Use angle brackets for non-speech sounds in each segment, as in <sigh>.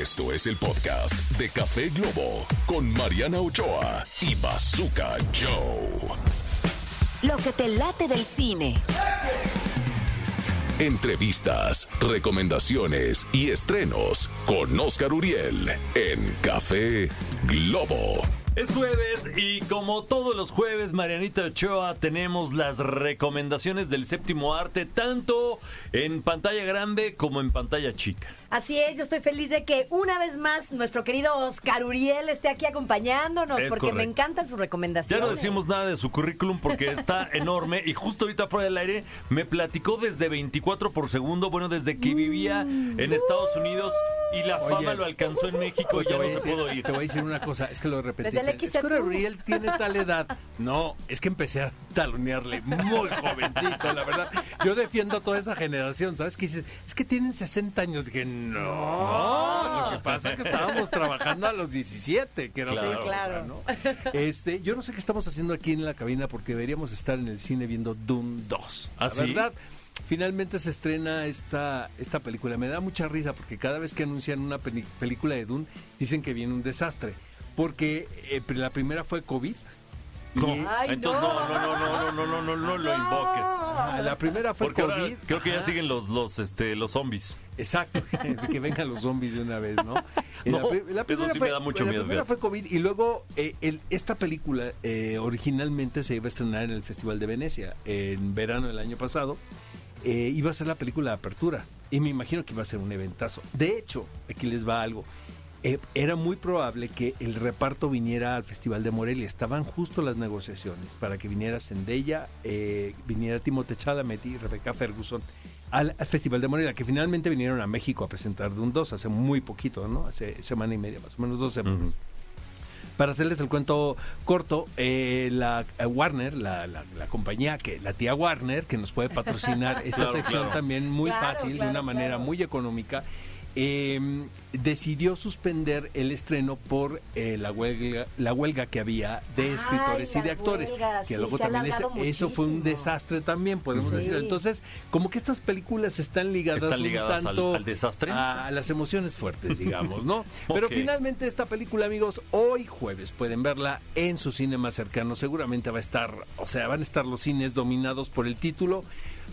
Esto es el podcast de Café Globo con Mariana Ochoa y Bazooka Joe. Lo que te late del cine. Entrevistas, recomendaciones y estrenos con Oscar Uriel en Café Globo. Es jueves y como todos los jueves, Marianita Ochoa, tenemos las recomendaciones del séptimo arte, tanto en pantalla grande como en pantalla chica. Así es, yo estoy feliz de que una vez más nuestro querido Oscar Uriel esté aquí acompañándonos, Es porque me encantan sus Ya recomendaciones. no decimos nada de su currículum porque está <laughs> enorme y justo ahorita fuera del aire me platicó desde 24 por segundo, bueno, desde que vivía en Estados Unidos y la fama Oye. lo alcanzó en México y Te ya voy, no a se decir, pudo ir. te voy a decir una cosa, es que lo repetí. Desde el Es que XETU. Uriel tiene tal edad. No, es que empecé a talonearle muy jovencito, la verdad. Yo defiendo a toda esa generación, ¿sabes? Que dices, es que tienen 60 años. Dije, no, lo que pasa es que estábamos trabajando a los 17, que era Claro. otra Sí, cosa, claro. ¿no? Este, yo no sé qué estamos haciendo aquí en la cabina porque deberíamos estar en el cine viendo Doom 2. ¿Ah, la sí? verdad. Finalmente se estrena esta, esta película. Me da mucha risa porque cada vez que anuncian una película de Dune dicen que viene un desastre. Porque eh, la primera fue COVID. Ay, Entonces no, no, no, no, no, no, no, no lo invoques. Ah, la primera fue Porque ahora COVID. creo que ya siguen los, los, este, los zombies. Exacto, <laughs> que vengan los zombies de una vez, ¿no? <laughs> No, eso sí me da mucho la miedo, primera fíjate. fue COVID y luego eh, el- esta película eh, originalmente se iba a estrenar en el Festival de Venecia en verano del año pasado. Eh, iba a ser la película de apertura y me imagino que iba a ser un eventazo. De hecho, aquí les va algo. Eh, era muy probable que el reparto viniera al Festival de Morelia. Estaban justo las negociaciones para que viniera Zendaya, eh, viniera Timothée Chalamet y Rebecca Ferguson al, al Festival de Morelia, que finalmente vinieron a México a presentar Dune 2 hace muy poquito, ¿no? Hace semana y media, más o menos dos semanas. Para hacerles el cuento corto, eh, la eh, Warner, la, la- la compañía, que la tía Warner, que nos puede patrocinar <laughs> esta Claro, sección claro. también muy Claro, fácil, de claro, una manera muy económica, eh, decidió suspender el estreno por eh, la huelga la huelga que había de Ay, escritores y de actores huelga, que sí, luego también es- eso fue un desastre también podemos Sí. decir entonces como que estas películas están ligadas, ¿Están un ligadas tanto al desastre? a las emociones fuertes digamos no <laughs> pero finalmente esta película amigos hoy jueves pueden verla en su cine más cercano seguramente va a estar o sea van a estar los cines dominados por el título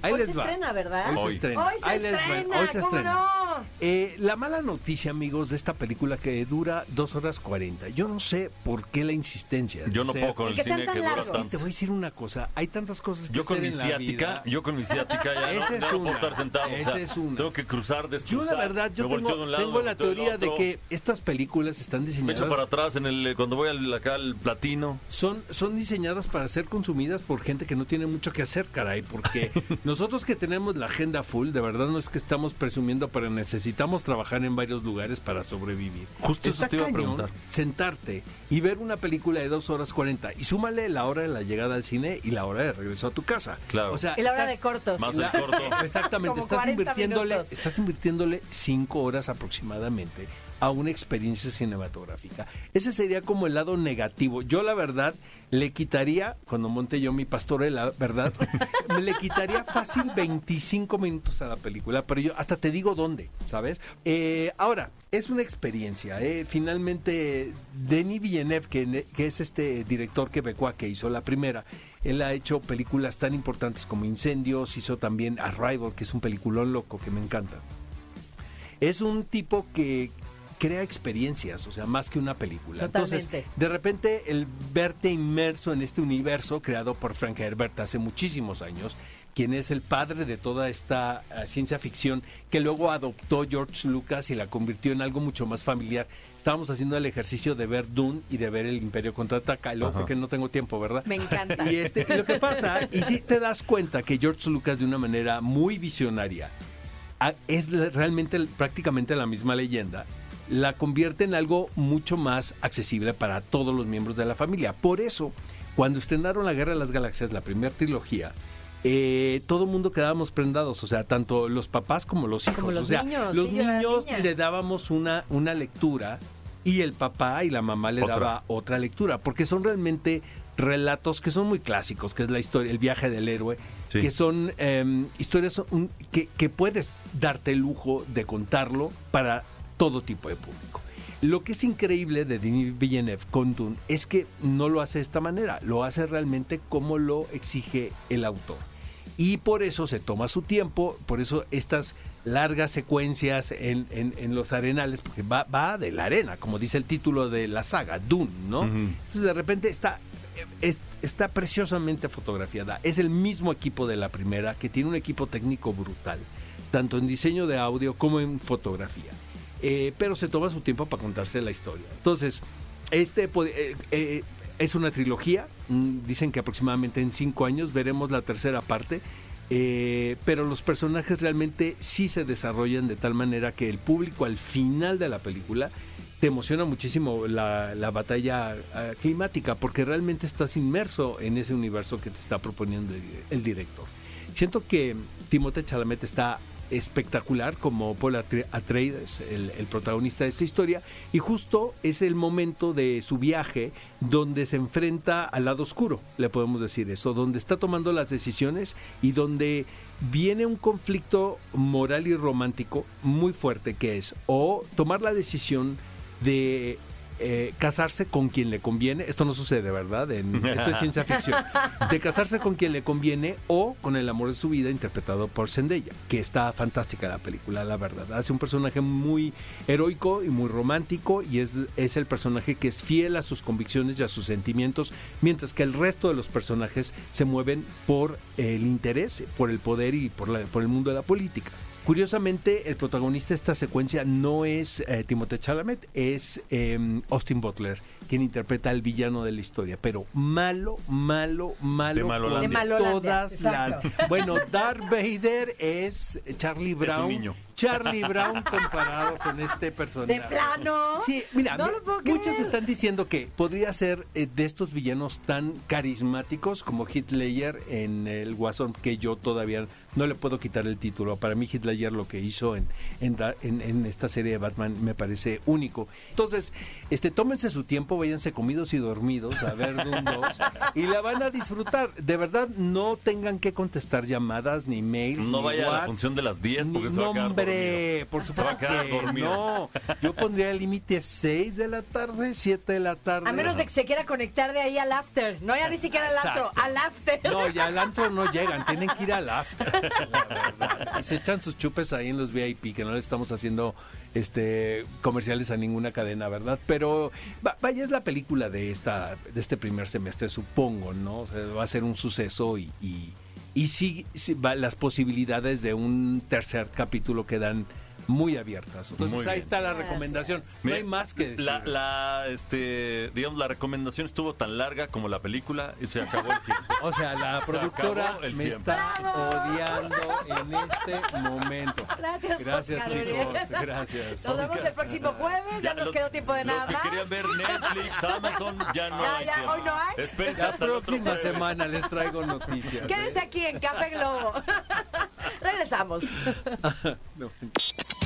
Ahí Hoy les se va. estrena, ¿verdad? Hoy, Hoy. se estrena. Hoy se Ahí les va. estrena, Hoy se ¿cómo estrena. no? Eh, la mala noticia, amigos, de esta película que dura dos horas 40. Yo no sé por qué la insistencia. Yo no ser- puedo con el que cine que dura largos. Y te tanto. voy a decir una cosa. Hay tantas cosas que Yo con hacer mi en la ciática, vida. yo con mi ciática ya, <laughs> no- ya es no, puedo estar sentado. o Esa sea, es una. Tengo que cruzar, Yo descruzar. la verdad, yo me tengo, de un lado, tengo me la teoría de que estas películas están Me diseñadas... echo para atrás en el, cuando voy al, acá al platino. son, son diseñadas para ser consumidas por gente que no tiene mucho que hacer, caray, porque <laughs> nosotros que tenemos la agenda full, de verdad no es que estamos presumiendo, pero necesitamos trabajar en varios lugares para sobrevivir. Justo eso te iba a preguntar. sentarte y ver una película de dos horas 40 y súmale la hora de la llegada al cine y la hora de regreso a tu casa. Claro. O sea, Y la hora estás- de cortos. Más la- el corto. <laughs> Exactamente, Como estás 40 invirtiéndole, minutos. estás invirtiéndole cinco horas aproximadamente a una experiencia cinematográfica. Ese sería como el lado negativo. Yo la verdad le quitaría, cuando monte yo mi pastorela, ¿verdad? <laughs> le quitaría fácil 25 minutos a la película, pero yo hasta te digo dónde, ¿sabes? Eh, ahora, es una experiencia. ¿eh? Finalmente, Denis Villeneuve, que, que es este director quebecois que hizo la primera, él ha hecho películas tan importantes como Incendios, hizo también Arrival, que es un peliculón loco que me encanta. Es un tipo que crea experiencias, o sea, más que una película. Totalmente. Entonces, de repente, el verte inmerso en este universo creado por Frank Herbert hace muchísimos años, quien es el padre de toda esta eh, ciencia ficción que luego adoptó George Lucas y la convirtió en algo mucho más familiar. Estábamos haciendo el ejercicio de ver Dune y de ver el Imperio contraataca, luego porque no tengo tiempo, ¿verdad? Me encanta. Y este, y lo que pasa, <laughs> y si te das cuenta que George Lucas de una manera muy visionaria es realmente prácticamente la misma leyenda, la convierte en algo mucho más accesible para todos los miembros de la familia. Por eso, cuando estrenaron La Guerra de las Galaxias, la primera trilogía, eh, todo el mundo quedábamos prendados, o sea, tanto los papás como los hijos. Como los o sea, niños, los niños le dábamos una, una lectura y el papá y la mamá le Otra. daba otra lectura, porque son realmente relatos que son muy clásicos, que es la historia, el viaje del héroe, Sí. que son eh, historias un- que, que puedes darte el lujo de contarlo para todo tipo de público. Lo que es increíble de Denis Villeneuve con Dune es que no lo hace de esta manera, lo hace realmente como lo exige el autor. Y por eso se toma su tiempo, por eso estas largas secuencias en, en- en los arenales, porque va, va de la arena, como dice el título de la saga, Dune, ¿no? Entonces de repente está, es- está preciosamente fotografiada. Es el mismo equipo de la primera, que tiene un equipo técnico brutal, tanto en diseño de audio como en fotografía. Eh, pero se toma su tiempo para contarse la historia. Entonces, este eh, eh, es una trilogía. mm, Dicen que aproximadamente en cinco años veremos la tercera parte. eh, pero los personajes realmente sí se desarrollan de tal manera que el público al final de la película te emociona muchísimo la, la batalla ah, climática porque realmente estás inmerso en ese universo que te está proponiendo el, director. Siento que Timothée Chalamet está espectacular como Paul Atre- Atreides, el protagonista de esta historia, y justo es el momento de su viaje donde se enfrenta al lado oscuro, le podemos decir eso, donde está tomando las decisiones y donde viene un conflicto moral y romántico muy fuerte que es o tomar la decisión de eh, casarse con quien le conviene, esto no sucede, ¿verdad? En, esto es <laughs> ciencia ficción, de casarse con quien le conviene o con el amor de su vida interpretado por Zendaya, que está fantástica la película, la verdad. Hace un personaje muy heroico y muy romántico y es, es el personaje que es fiel a sus convicciones y a sus sentimientos, mientras que el resto de los personajes se mueven por el interés, por el poder y por, la- por el mundo de la política. Curiosamente, el protagonista de esta secuencia no es eh, Timothée Chalamet, es eh, Austin Butler, quien interpreta al villano de la historia, pero malo, malo, malo. De Malolandia. De todas exacto. las. Bueno, Darth Vader es Charlie Brown. niño. Charlie Brown comparado con este personaje. De plano. Sí, mira, No mi- lo puedo muchos creer. están diciendo que podría ser eh, de estos villanos tan carismáticos como Hitler en el Guasón, que yo todavía no le puedo quitar el título. Para mí Hitler lo que hizo en, en, en- en esta serie de Batman me parece único. Entonces, este, tómense su tiempo, váyanse comidos y dormidos a ver Doom 2 y la van a disfrutar. De verdad, no tengan que contestar llamadas ni mails. No ni vaya a la función de las 10 porque Ni- se va a por Se va a supuesto quedar que dormido. no. Yo pondría el límite 6 de la tarde, 7 de la tarde. A menos de que se quiera conectar de ahí al after. No, ya ni siquiera al antro, Exacto. al after. No, ya al antro no llegan, tienen que ir al after. Y se echan sus chupes ahí en los VIP, que no le estamos haciendo este comerciales a ninguna cadena, ¿verdad? Pero va- vaya, es la película de esta de este primer semestre, supongo, ¿no? O sea, va a ser un suceso y, y, y sí, sí, va- las posibilidades de un tercer capítulo quedan muy abiertas. Entonces Muy ahí está la recomendación. No hay más que decir. La, la, este, digamos, la recomendación estuvo tan larga como la película y se acabó el tiempo. <laughs> O sea, la Se productora me tiempo. está odiando en este momento. Gracias, Gracias, Oscar chicos. <laughs> Gracias. Nos vemos el próximo jueves. Ya, nos los- quedó tiempo de los nada que más. querían ver Netflix, <laughs> Amazon, ya no Ya, hay ya, hoy no hay. Espérense La próxima semana les traigo noticias. ¿eh? Quédense aquí en Café Globo. Regresamos. No.